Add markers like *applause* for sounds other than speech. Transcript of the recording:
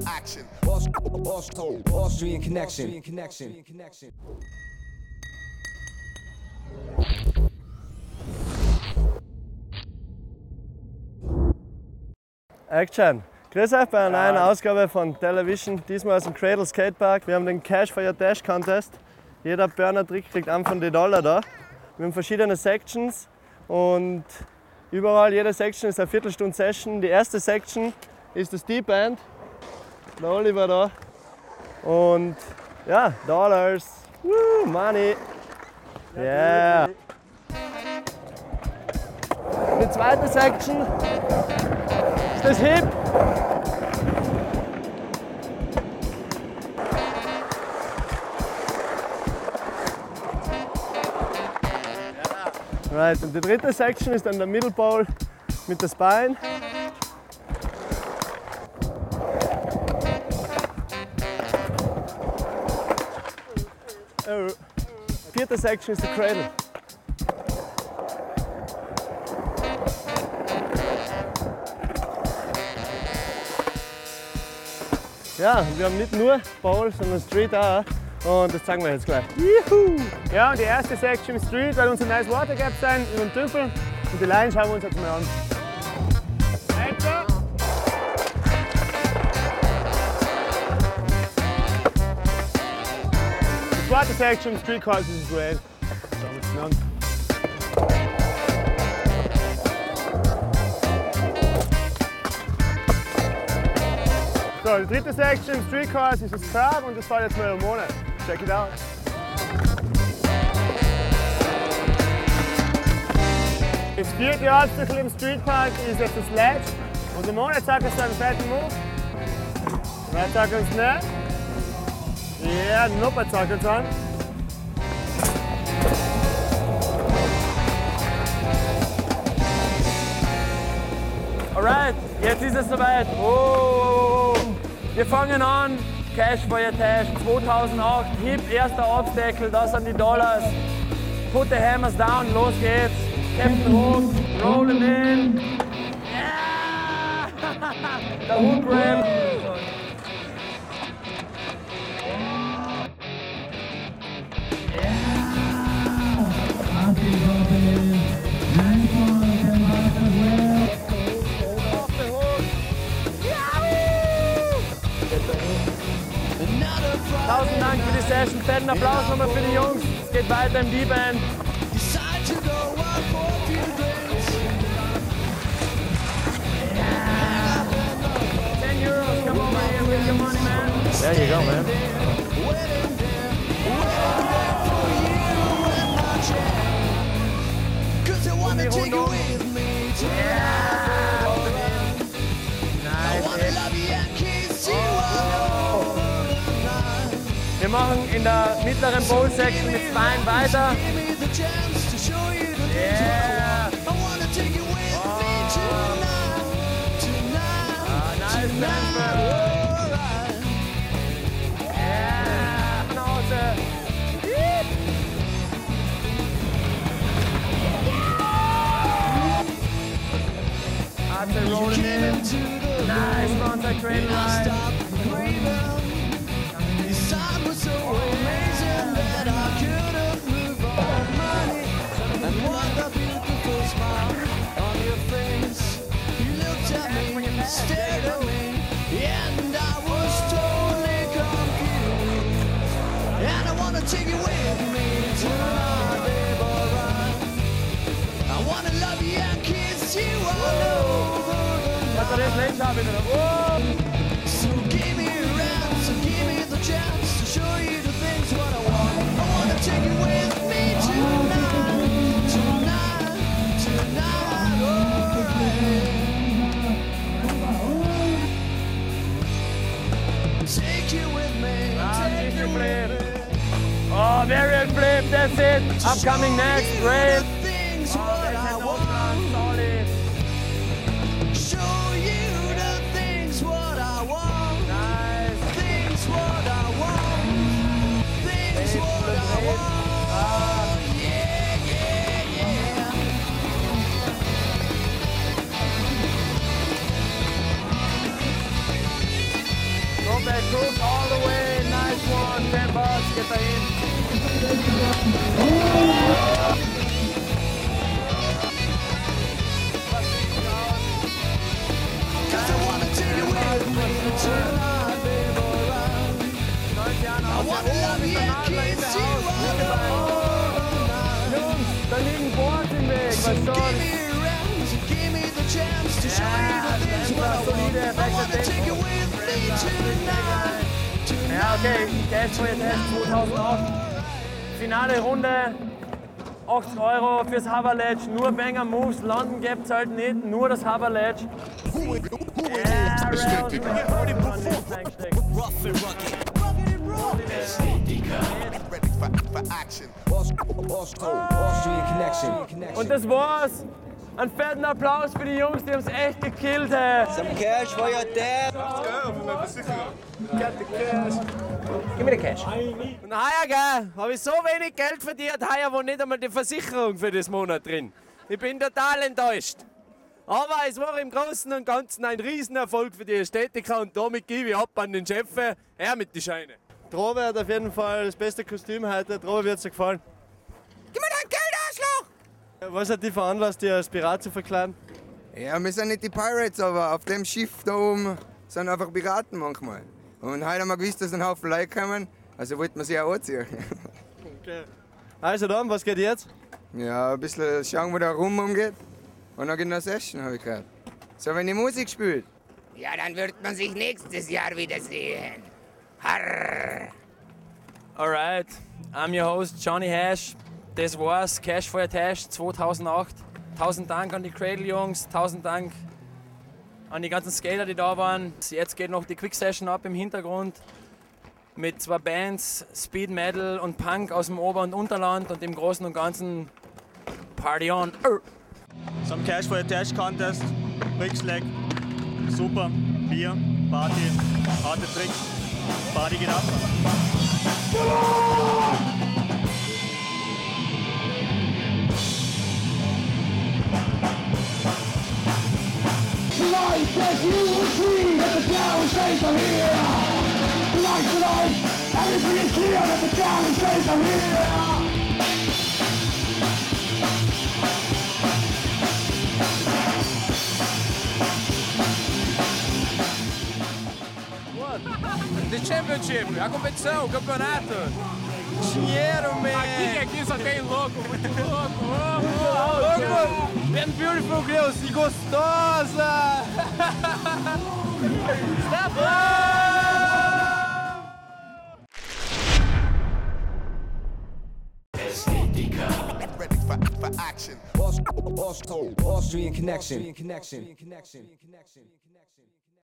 for action. Austrian connection. connection. connection. Action! Grüß euch bei einer neuen Ausgabe von Television, diesmal aus dem Cradle Skatepark. Wir haben den Cash for Your Dash Contest. Jeder Burner-Trick kriegt einen von den Dollar da. Wir haben verschiedene Sections und überall, jede Section ist eine Viertelstunde Session. Die erste Section ist das Deep End, der Oliver da. Und ja, Dollars, Woo, Money. Yeah. Die zweite Section ist das Hip. Right, und die dritte Section ist dann der Middle Bowl mit der Spine. Oh. Vierte Section ist der Cradle. Ja, wir haben nicht nur Bowl, sondern Street auch. Und das zeigen wir jetzt gleich. Juhu! Ja, und die erste Section im Street wird unser Nice Water Gap sein, über den Tümpel. Und die Line schauen wir uns jetzt mal an. Die zweite Section im Street Course ist great. Schauen wir uns an. So, die dritte Section im Street Course ist das Curve und das fällt jetzt mal um Monat. Check it out. Das vierte Obstacle im Streetpark ist jetzt das Ledge. Und der Monat sagt uns einen fetten Move. Wer sagt uns nicht? Nupper sagt uns an. Alright, jetzt ist es soweit. Oh, wir fangen an. Cash for your Tash 2008. Hip, erster Obstacle, das sind die Dollars. Put the hammers down, los geht's. Captain Hook, rolling in. Yeah! *laughs* Der Hook Ramp. Session. Fetten Applaus nochmal für die Jungs. Es geht weiter im Deep End. Ten euros, come over here with your money, man. There you go, man. Wir machen in der mittleren Bowl Section mit Spine weiter. Yeah. Ah, nice. Nase. Arthur rolling in. Nice frontside cradle ride. The Alltså det är släng kör vi nu då. Oh! So give me a round, so give me the chance to show you the things what I want. I wanna take you with me tonight, tonight, tonight, alright. Take you with me, take you with me. Oh, variant flip, that's it. Upcoming next, The Ja, okay. Cash for your Test 2008. Finale Runde. 80 Euro fürs Haverledge. Nur Banger Moves. London Gap zahlt nicht. Nur das Haverledge. Ja, Rails. Austrian connection. Und das war's. Einen fetten Applaus für die Jungs, die haben es echt gekillt. Hey. Cash for your dad. Und heuer, gell, habe ich so wenig Geld verdient, heuer war nicht einmal die Versicherung für das Monat drin. Ich bin total enttäuscht. Aber es war im Großen und Ganzen ein Riesenerfolg für die Ästhetiker und damit gebe ich ab an den Chef. Er mit die Scheine. Drobe hat auf jeden Fall das beste Kostüm heute. Drobe wird dir gefallen. Gib mir dein Geld, Arschloch! Was hat dich veranlasst, dich als Pirat zu verkleiden? Ja, wir sind nicht die Pirates, aber auf dem Schiff da oben sind einfach Piraten manchmal. Und heute haben wir gewusst, dass ein Haufen Leute kommen, also wollten wir sie auch anziehen. Also dann, was geht jetzt? Ja, ein bisschen schauen, wo der Rum umgeht. Und dann geht noch Session, habe ich gehört. So, wenn die Musik spielt. Ja, dann wird man sich nächstes Jahr wiedersehen. Harr. Alright, I'm your host Johnny Hash. Das war's, Cash for Tash 2008. Tausend Dank an die Cradle Jungs, tausend Dank an die ganzen Skater, die da waren. Jetzt geht noch die Quick Session ab im Hintergrund mit zwei Bands, Speed Metal und Punk aus dem Ober- und Unterland und im Großen und Ganzen Party on. Arr. Some Cash for a Dash Contest, Brickslag, super, Bier, Party, harte Tricks, Body it up. Life that you will see that the down states are here. Life tonight, everything is clear, that the down states are here. Championship, a competição, o campeonato. Dinheiro, man. Aqui, aqui só tem louco, muito louco. louco. And beautiful girls e gostosa. Austrian connection. Austrian connection.